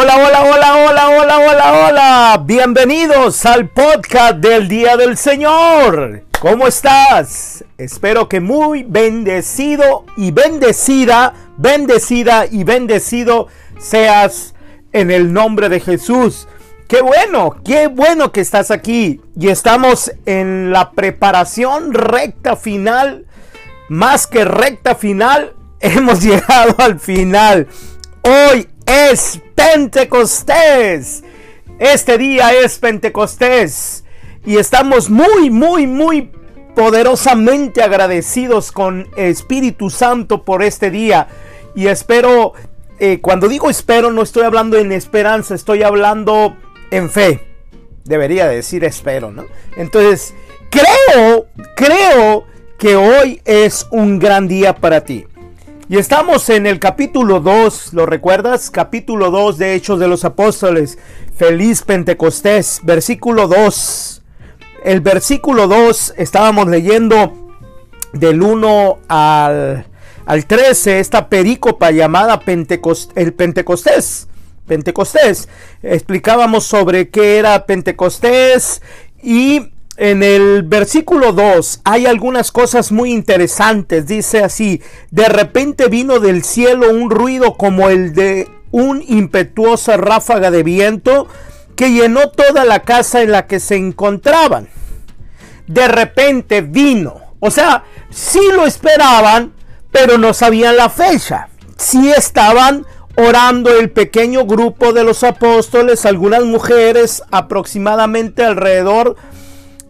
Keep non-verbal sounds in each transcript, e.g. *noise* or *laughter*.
Hola, hola, hola, hola, hola, hola, hola. Bienvenidos al podcast del Día del Señor. ¿Cómo estás? Espero que muy bendecido y bendecida, bendecida y bendecido seas en el nombre de Jesús. Qué bueno, qué bueno que estás aquí y estamos en la preparación recta final, más que recta final, *laughs* hemos llegado al final. Hoy es Pentecostés. Este día es Pentecostés. Y estamos muy, muy, muy poderosamente agradecidos con Espíritu Santo por este día. Y espero, eh, cuando digo espero, no estoy hablando en esperanza, estoy hablando en fe. Debería decir espero, ¿no? Entonces, creo, creo que hoy es un gran día para ti. Y estamos en el capítulo 2, ¿lo recuerdas? Capítulo 2 de Hechos de los Apóstoles. Feliz Pentecostés, versículo 2. El versículo 2 estábamos leyendo del 1 al, al 13, esta perícopa llamada el Pentecostés. Pentecostés. Explicábamos sobre qué era Pentecostés y en el versículo 2 hay algunas cosas muy interesantes. Dice así, de repente vino del cielo un ruido como el de un impetuosa ráfaga de viento que llenó toda la casa en la que se encontraban. De repente vino. O sea, sí lo esperaban, pero no sabían la fecha. Sí estaban orando el pequeño grupo de los apóstoles, algunas mujeres, aproximadamente alrededor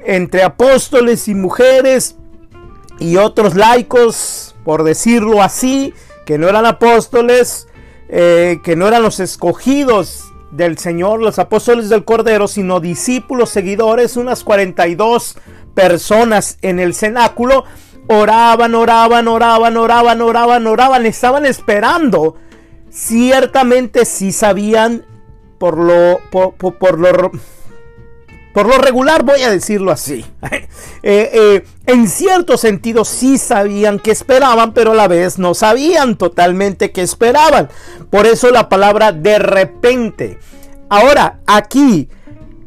entre apóstoles y mujeres y otros laicos, por decirlo así, que no eran apóstoles, eh, que no eran los escogidos del Señor, los apóstoles del Cordero, sino discípulos, seguidores, unas 42 personas en el cenáculo, oraban, oraban, oraban, oraban, oraban, oraban, estaban esperando. Ciertamente sí sabían por lo, por, por lo por lo regular voy a decirlo así. *laughs* Eh, eh, en cierto sentido sí sabían que esperaban, pero a la vez no sabían totalmente que esperaban. Por eso la palabra de repente. Ahora, aquí,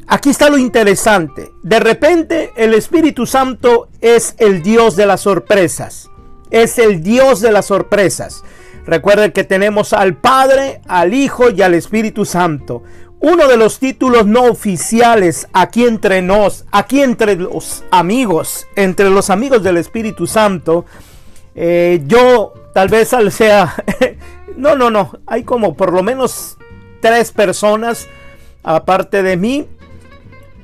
aquí está lo interesante. De repente el Espíritu Santo es el Dios de las sorpresas. Es el Dios de las sorpresas. Recuerden que tenemos al Padre, al Hijo y al Espíritu Santo uno de los títulos no oficiales aquí entre nos, aquí entre los amigos, entre los amigos del Espíritu Santo, eh, yo tal vez sea, *laughs* no, no, no, hay como por lo menos tres personas aparte de mí,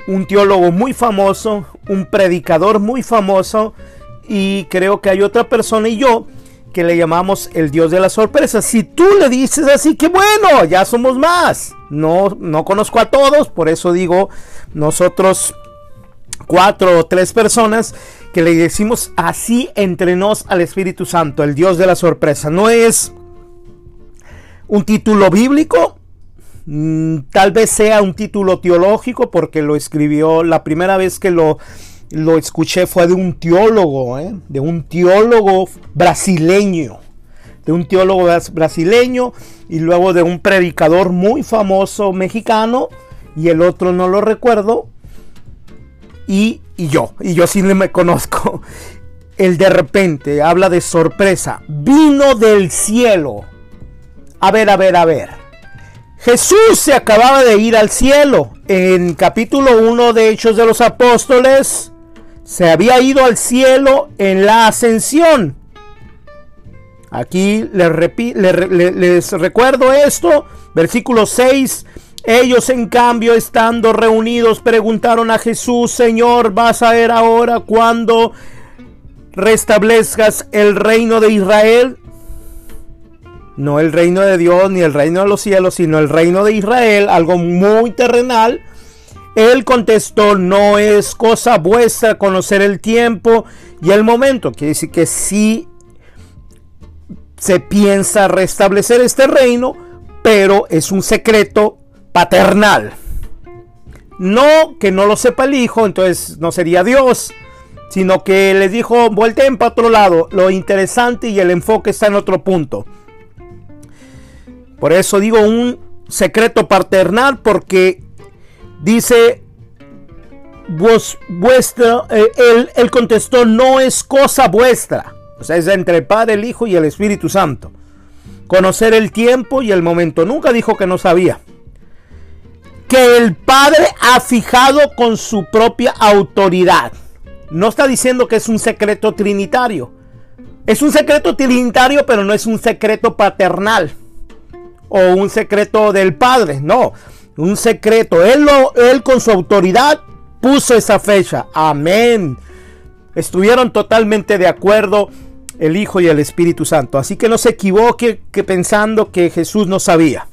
un teólogo muy famoso, un predicador muy famoso y creo que hay otra persona y yo que le llamamos el Dios de la sorpresa. Si tú le dices así, que bueno, ya somos más. No, no conozco a todos, por eso digo nosotros cuatro o tres personas que le decimos así entre nos al Espíritu Santo, el Dios de la sorpresa. No es un título bíblico, mm, tal vez sea un título teológico porque lo escribió la primera vez que lo lo escuché fue de un teólogo, ¿eh? de un teólogo brasileño, de un teólogo brasileño y luego de un predicador muy famoso mexicano y el otro no lo recuerdo y, y yo, y yo sí me conozco. *laughs* El de repente habla de sorpresa, vino del cielo. A ver, a ver, a ver. Jesús se acababa de ir al cielo. En capítulo 1 de Hechos de los Apóstoles, se había ido al cielo en la ascensión. Aquí les, recuerdo esto, versículo 6. Ellos en cambio, estando reunidos, preguntaron a Jesús, Señor, ¿vas a ver ahora cuando restablezcas el reino de Israel? No el reino de Dios ni el reino de los cielos, sino el reino de Israel, algo muy terrenal él contestó, no es cosa vuestra conocer el tiempo y el momento. Quiere decir que si se piensa restablecer este reino, pero es un secreto paternal. No que no lo sepa el hijo, entonces no sería Dios, sino que les dijo, vuelten para otro lado. Lo interesante y el enfoque está en otro punto. Por eso digo un secreto paternal porque dice vos, vuestra, eh, él, él contestó, no es cosa vuestra. O sea, es entre el Padre, el Hijo y el Espíritu Santo. Conocer el tiempo y el momento. Nunca dijo que no sabía. Que el Padre ha fijado con su propia autoridad. No está diciendo que es un secreto trinitario. Es un secreto trinitario, pero no es un secreto paternal. O un secreto del Padre. No. Un secreto. Él, lo, él con su autoridad puso esa fecha. Amén. Estuvieron totalmente de acuerdo el Hijo y el Espíritu Santo. Así que no se equivoque que pensando que Jesús no sabía.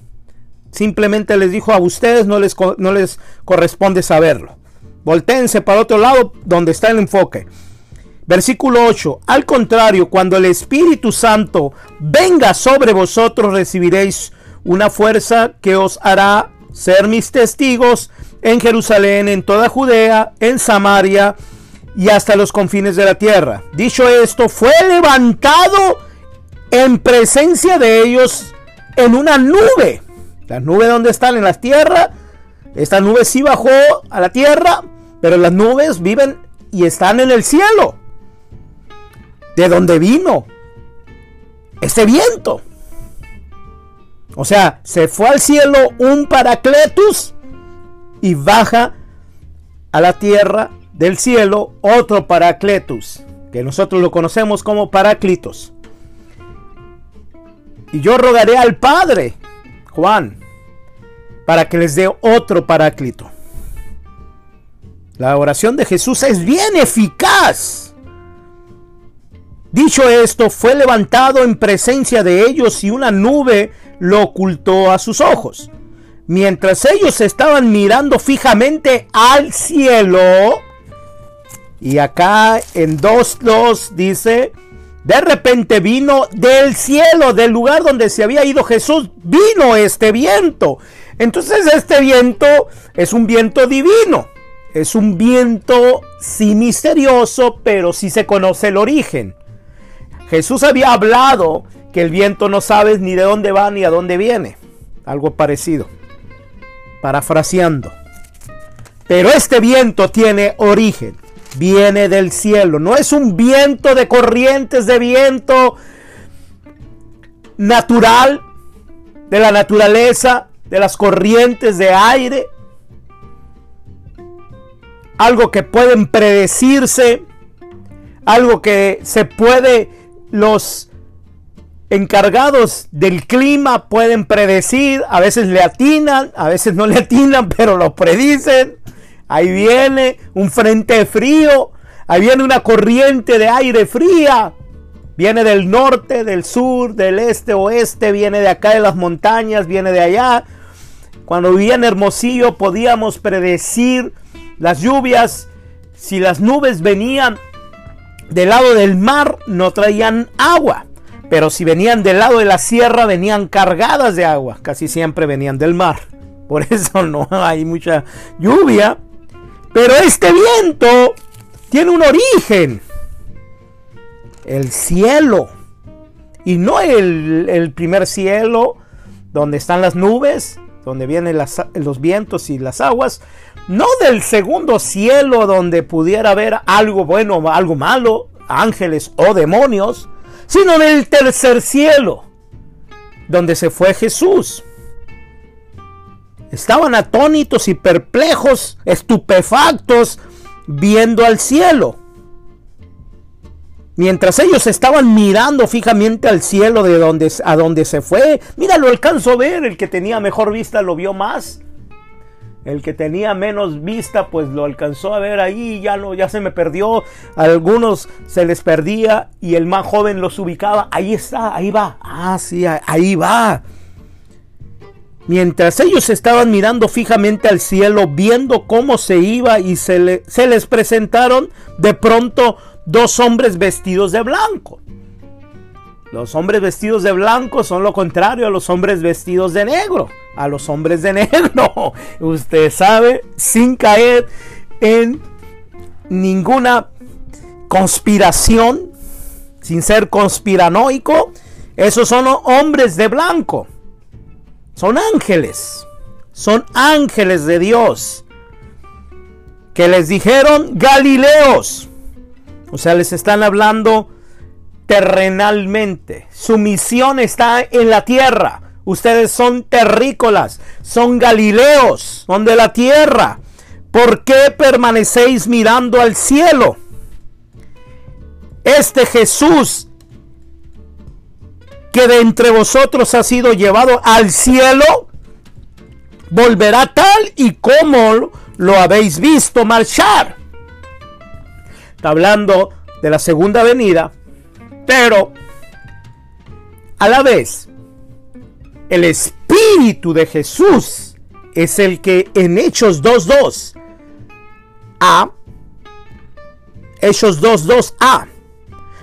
Simplemente les dijo a ustedes no les, no les corresponde saberlo. Voltéense para otro lado donde está el enfoque. Versículo 8. Al contrario, cuando el Espíritu Santo venga sobre vosotros, recibiréis una fuerza que os hará ser mis testigos en Jerusalén, en toda Judea, en Samaria y hasta los confines de la tierra. Dicho esto, fue levantado en presencia de ellos en una nube. La nube donde están en la tierra. Esta nube sí bajó a la tierra, pero las nubes viven y están en el cielo. ¿De dónde vino ese viento? O sea, se fue al cielo un paracletus y baja a la tierra del cielo otro Paracletus, que nosotros lo conocemos como Paráclitos. Y yo rogaré al Padre, Juan, para que les dé otro Paráclito. La oración de Jesús es bien eficaz. Dicho esto, fue levantado en presencia de ellos y una nube lo ocultó a sus ojos. Mientras ellos estaban mirando fijamente al cielo, y acá en 2.2 dice, de repente vino del cielo, del lugar donde se había ido Jesús, vino este viento. Entonces este viento es un viento divino. Es un viento sí misterioso, pero sí se conoce el origen. Jesús había hablado que el viento no sabes ni de dónde va ni a dónde viene. Algo parecido parafraseando. Pero este viento tiene origen, viene del cielo, no es un viento de corrientes de viento natural, de la naturaleza, de las corrientes de aire, algo que pueden predecirse, algo que se puede los encargados del clima pueden predecir, a veces le atinan, a veces no le atinan, pero lo predicen. Ahí viene un frente frío, ahí viene una corriente de aire fría. Viene del norte, del sur, del este, oeste, viene de acá de las montañas, viene de allá. Cuando vivía en Hermosillo podíamos predecir las lluvias. Si las nubes venían del lado del mar, no traían agua. Pero si venían del lado de la sierra, venían cargadas de agua. Casi siempre venían del mar. Por eso no hay mucha lluvia. Pero este viento tiene un origen. El cielo. Y no el, primer cielo donde están las nubes, donde vienen los vientos y las aguas. No del segundo cielo donde pudiera haber algo bueno o algo malo, ángeles o demonios sino del tercer cielo, donde se fue Jesús. Estaban atónitos y perplejos, estupefactos, viendo al cielo. Mientras ellos estaban mirando fijamente al cielo de donde, a donde se fue, mira, lo alcanzó a ver, el que tenía mejor vista lo vio más. El que tenía menos vista, pues lo alcanzó a ver ahí, ya no, ya se me perdió. algunos se les perdía y el más joven los ubicaba. Ahí está, ahí va. Ah, sí, ahí va. Mientras ellos estaban mirando fijamente al cielo, viendo cómo se iba y se les presentaron de pronto dos hombres vestidos de blanco. Los hombres vestidos de blanco son lo contrario a los hombres vestidos de negro a los hombres de negro. *laughs* Usted sabe, sin caer en ninguna conspiración, sin ser conspiranoico, esos son hombres de blanco. Son ángeles. Son ángeles de Dios. Que les dijeron Galileos. O sea, les están hablando terrenalmente. Su misión está en la tierra. Ustedes son terrícolas, son galileos, son de la tierra. ¿Por qué permanecéis mirando al cielo? Este Jesús que de entre vosotros ha sido llevado al cielo, volverá tal y como lo habéis visto marchar. Está hablando de la segunda venida, pero a la vez el Espíritu de Jesús es el que en Hechos 2.2 a Hechos 2.2a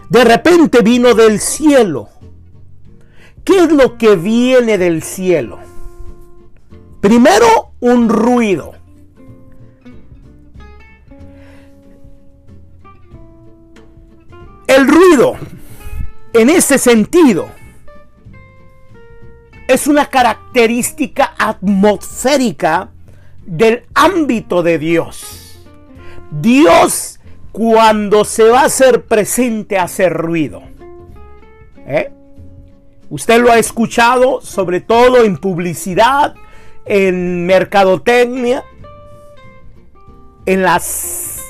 de repente vino del cielo ¿Qué es lo que viene del cielo? Primero, un ruido. El ruido, en ese sentido, es una característica atmosférica del ámbito de Dios. Dios, cuando se va a hacer presente, hace ruido. ¿Eh? Usted lo ha escuchado sobre todo en publicidad, en mercadotecnia, en los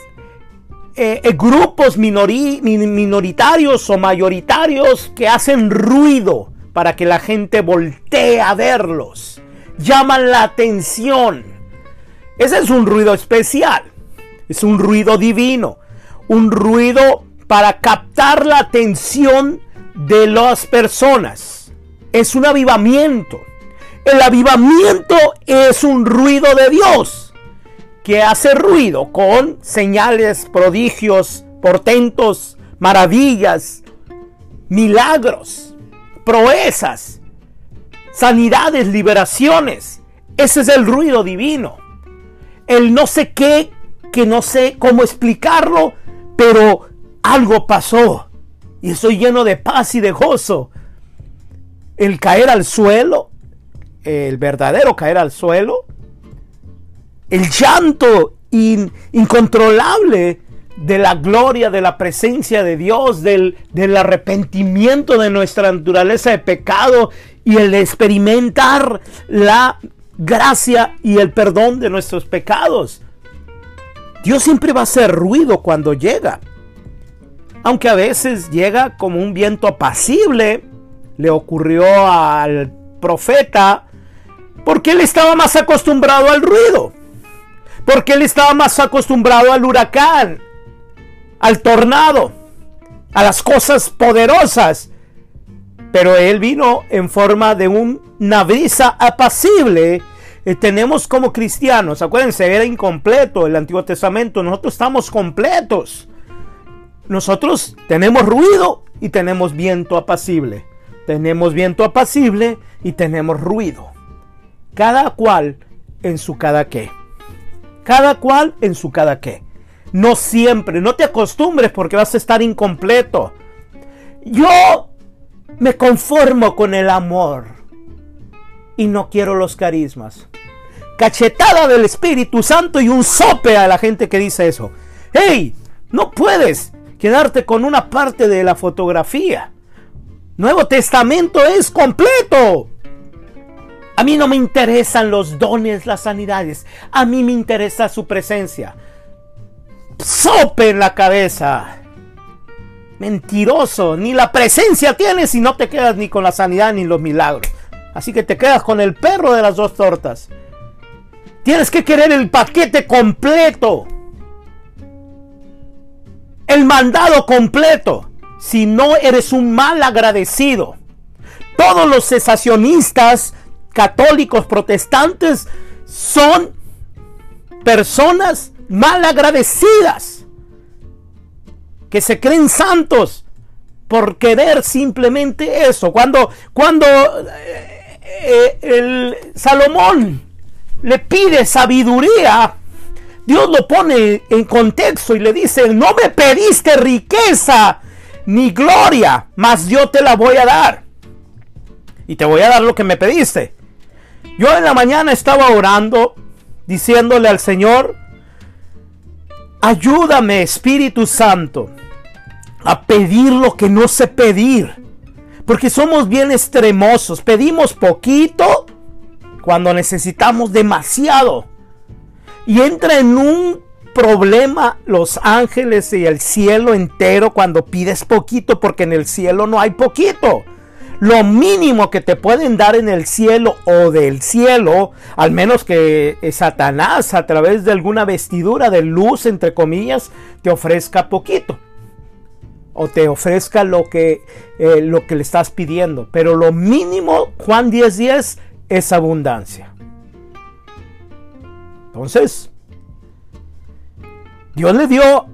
eh, eh, grupos minoritarios o mayoritarios que hacen ruido para que la gente voltee a verlos. Llaman la atención. Ese es un ruido especial. Es un ruido divino. Un ruido para captar la atención de las personas. Es un avivamiento. El avivamiento es un ruido de Dios que hace ruido con señales, prodigios, portentos, maravillas, milagros, proezas, sanidades, liberaciones. Ese es el ruido divino. El no sé qué, que no sé cómo explicarlo, pero algo pasó y estoy lleno de paz y de gozo. El caer al suelo, el verdadero caer al suelo, el llanto incontrolable de la gloria, de la presencia de Dios, del, del arrepentimiento de nuestra naturaleza de pecado y el experimentar la gracia y el perdón de nuestros pecados. Dios siempre va a hacer ruido cuando llega aunque a veces llega como un viento apacible, le ocurrió al profeta, porque él estaba más acostumbrado al ruido, porque él estaba más acostumbrado al huracán, al tornado, a las cosas poderosas, pero él vino en forma de una brisa apacible. Eh, tenemos como cristianos, acuérdense, era incompleto el Antiguo Testamento, nosotros estamos completos nosotros tenemos ruido y tenemos viento apacible. Tenemos viento apacible y tenemos ruido. Cada cual en su cada qué. Cada cual en su cada qué. No siempre, no te acostumbres porque vas a estar incompleto. Yo me conformo con el amor y no quiero los carismas. Cachetada del Espíritu Santo y un sope a la gente que dice eso. ¡Hey! No puedes quedarte con una parte de la fotografía. Nuevo Testamento es completo. A mí no me interesan los dones, las sanidades. A mí me interesa su presencia. Sope en la cabeza. Mentiroso. Ni la presencia tienes y no te quedas ni con la sanidad ni los milagros. Así que te quedas con el perro de las dos tortas. Tienes que querer el paquete completo el mandado completo. Si no eres un mal agradecido. Todos los cesacionistas católicos protestantes son personas mal agradecidas que se creen santos por querer simplemente eso. Cuando, cuando eh, eh, el Salomón le pide sabiduría Dios lo pone en contexto y le dice, no me pediste riqueza ni gloria, mas yo te la voy a dar. Y te voy a dar lo que me pediste. Yo en la mañana estaba orando, diciéndole al Señor, ayúdame Espíritu Santo a pedir lo que no sé pedir. Porque somos bien extremosos. Pedimos poquito cuando necesitamos demasiado. Y entra en un problema los ángeles y el cielo entero cuando pides poquito porque en el cielo no hay poquito. Lo mínimo que te pueden dar en el cielo o del cielo, al menos que Satanás a través de alguna vestidura de luz, entre comillas, te ofrezca poquito. O te ofrezca lo que, eh, lo que le estás pidiendo. Pero lo mínimo, Juan 10:10, 10, es abundancia. Entonces, Dios le dio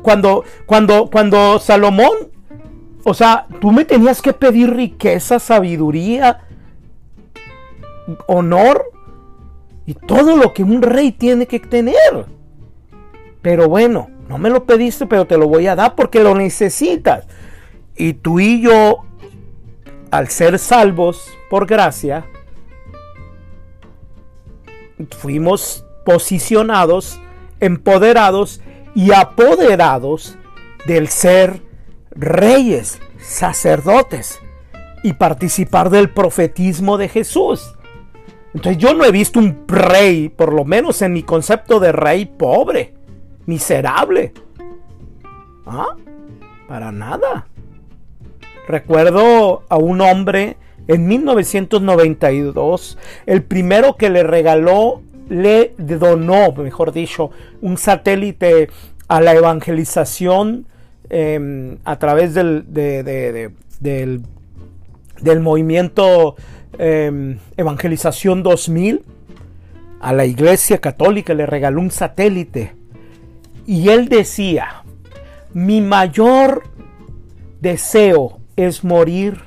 cuando cuando cuando Salomón, o sea, tú me tenías que pedir riqueza, sabiduría, honor y todo lo que un rey tiene que tener. Pero bueno, no me lo pediste, pero te lo voy a dar porque lo necesitas. Y tú y yo, al ser salvos por gracia, fuimos posicionados empoderados y apoderados del ser reyes, sacerdotes y participar del profetismo de Jesús. Entonces yo no he visto un rey, por lo menos en mi concepto de rey, pobre, miserable. ¿Ah? Para nada. Recuerdo a un hombre en 1992, el primero que le regaló le donó, mejor dicho, un satélite a la evangelización em, a través del, del, movimiento em, Evangelización 2000. A la Iglesia Católica le regaló un satélite. Y él decía, mi mayor deseo es morir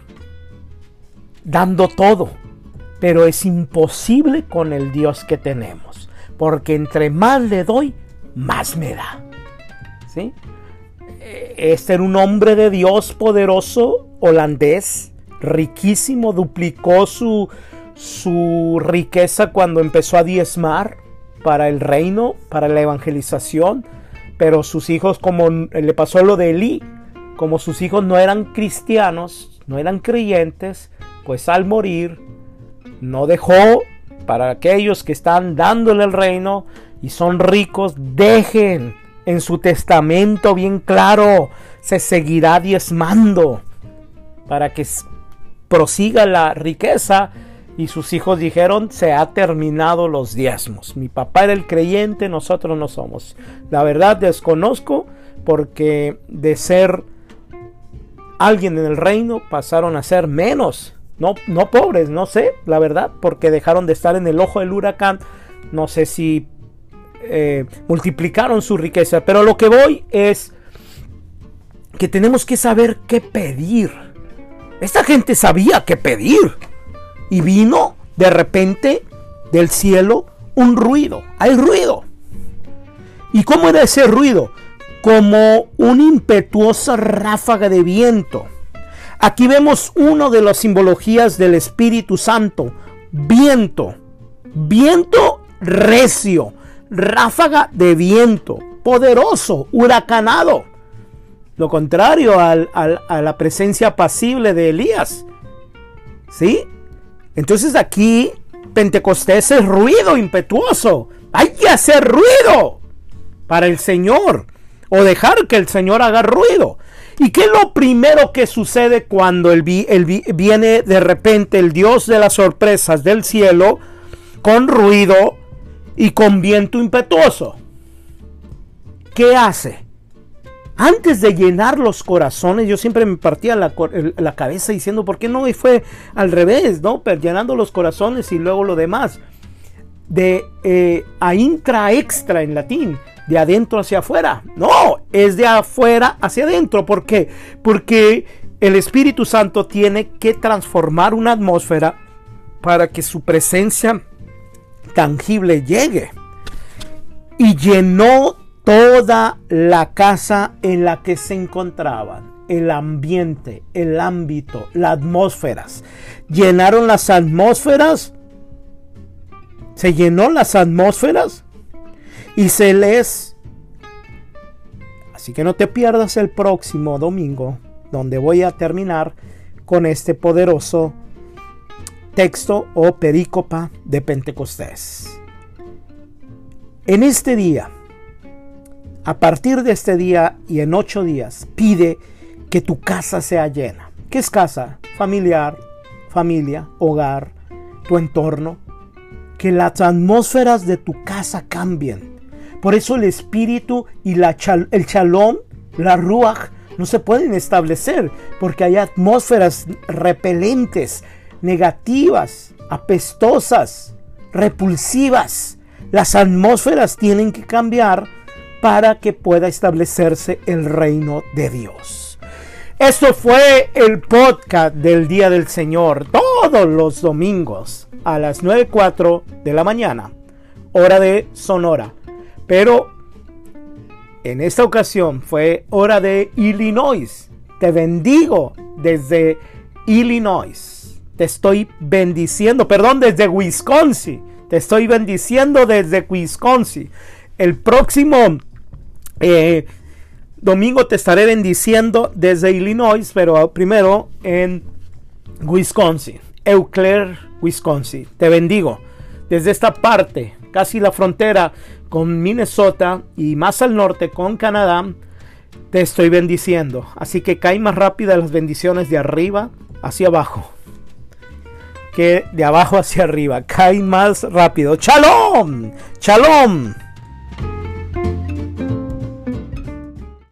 dando todo pero es imposible con el Dios que tenemos, porque entre más le doy, más me da. ¿Sí? Este era un hombre de Dios poderoso, holandés, riquísimo, duplicó su, su riqueza cuando empezó a diezmar para el reino, para la evangelización, pero sus hijos, como le pasó lo de Elí, como sus hijos no eran cristianos, no eran creyentes, pues al morir no dejó para aquellos que están dándole el reino y son ricos, dejen en su testamento bien claro, se seguirá diezmando para que prosiga la riqueza. Y sus hijos dijeron, se ha terminado los diezmos. Mi papá era el creyente, nosotros no somos. La verdad desconozco porque de ser alguien en el reino pasaron a ser menos no, no pobres, no sé, la verdad, porque dejaron de estar en el ojo del huracán. No sé si eh, multiplicaron su riqueza, pero lo que voy es que tenemos que saber qué pedir. Esta gente sabía qué pedir. Y vino de repente del cielo un ruido. Hay ruido. ¿Y cómo era ese ruido? Como una impetuosa ráfaga de viento Aquí vemos una de las simbologías del Espíritu Santo. Viento. Viento recio. Ráfaga de viento. Poderoso. Huracanado. Lo contrario a la presencia pasible de Elías. ¿Sí? Entonces aquí Pentecostés es ruido impetuoso. Hay que hacer ruido para el Señor. O dejar que el Señor haga ruido. ¿Y qué es lo primero que sucede cuando viene de repente el Dios de las sorpresas del cielo con ruido y con viento impetuoso? ¿Qué hace? Antes de llenar los corazones, yo siempre me partía la, cabeza diciendo, ¿por qué no y fue al revés? ¿no? Pero llenando los corazones y luego lo demás. De eh, a intra extra en latín de adentro hacia afuera. No, es de afuera hacia adentro. ¿Por qué? Porque el Espíritu Santo tiene que transformar una atmósfera para que su presencia tangible llegue. Y llenó toda la casa en la que se encontraban. El ambiente, el ámbito, las atmósferas. Llenaron las atmósferas se llenó las atmósferas y se les... Así que no te pierdas el próximo domingo, donde voy a terminar con este poderoso texto o perícopa de Pentecostés. En este día, a partir de este día y en ocho días, pide que tu casa sea llena. ¿Qué es casa? Familiar, familia, hogar, tu entorno. Que las atmósferas de tu casa cambien. Por eso el espíritu y el shalom, la ruach, no se pueden establecer porque hay atmósferas repelentes, negativas, apestosas, repulsivas. Las atmósferas tienen que cambiar para que pueda establecerse el reino de Dios. Esto fue el podcast del Día del Señor, todos los domingos a las 9.04 de la mañana, hora de Sonora. Pero en esta ocasión fue hora de Illinois. Te bendigo desde Illinois. Te estoy bendiciendo, perdón, desde Wisconsin. Te estoy bendiciendo desde Wisconsin. El próximo eh, domingo te estaré bendiciendo desde Illinois, pero primero en Wisconsin, Eau Claire, Wisconsin. Te bendigo desde esta parte, casi la frontera con Minnesota y más al norte con Canadá. Te estoy bendiciendo. Así que cae más rápida las bendiciones de arriba hacia abajo que de abajo hacia arriba. Cae más rápido. ¡Chalom! ¡Chalom!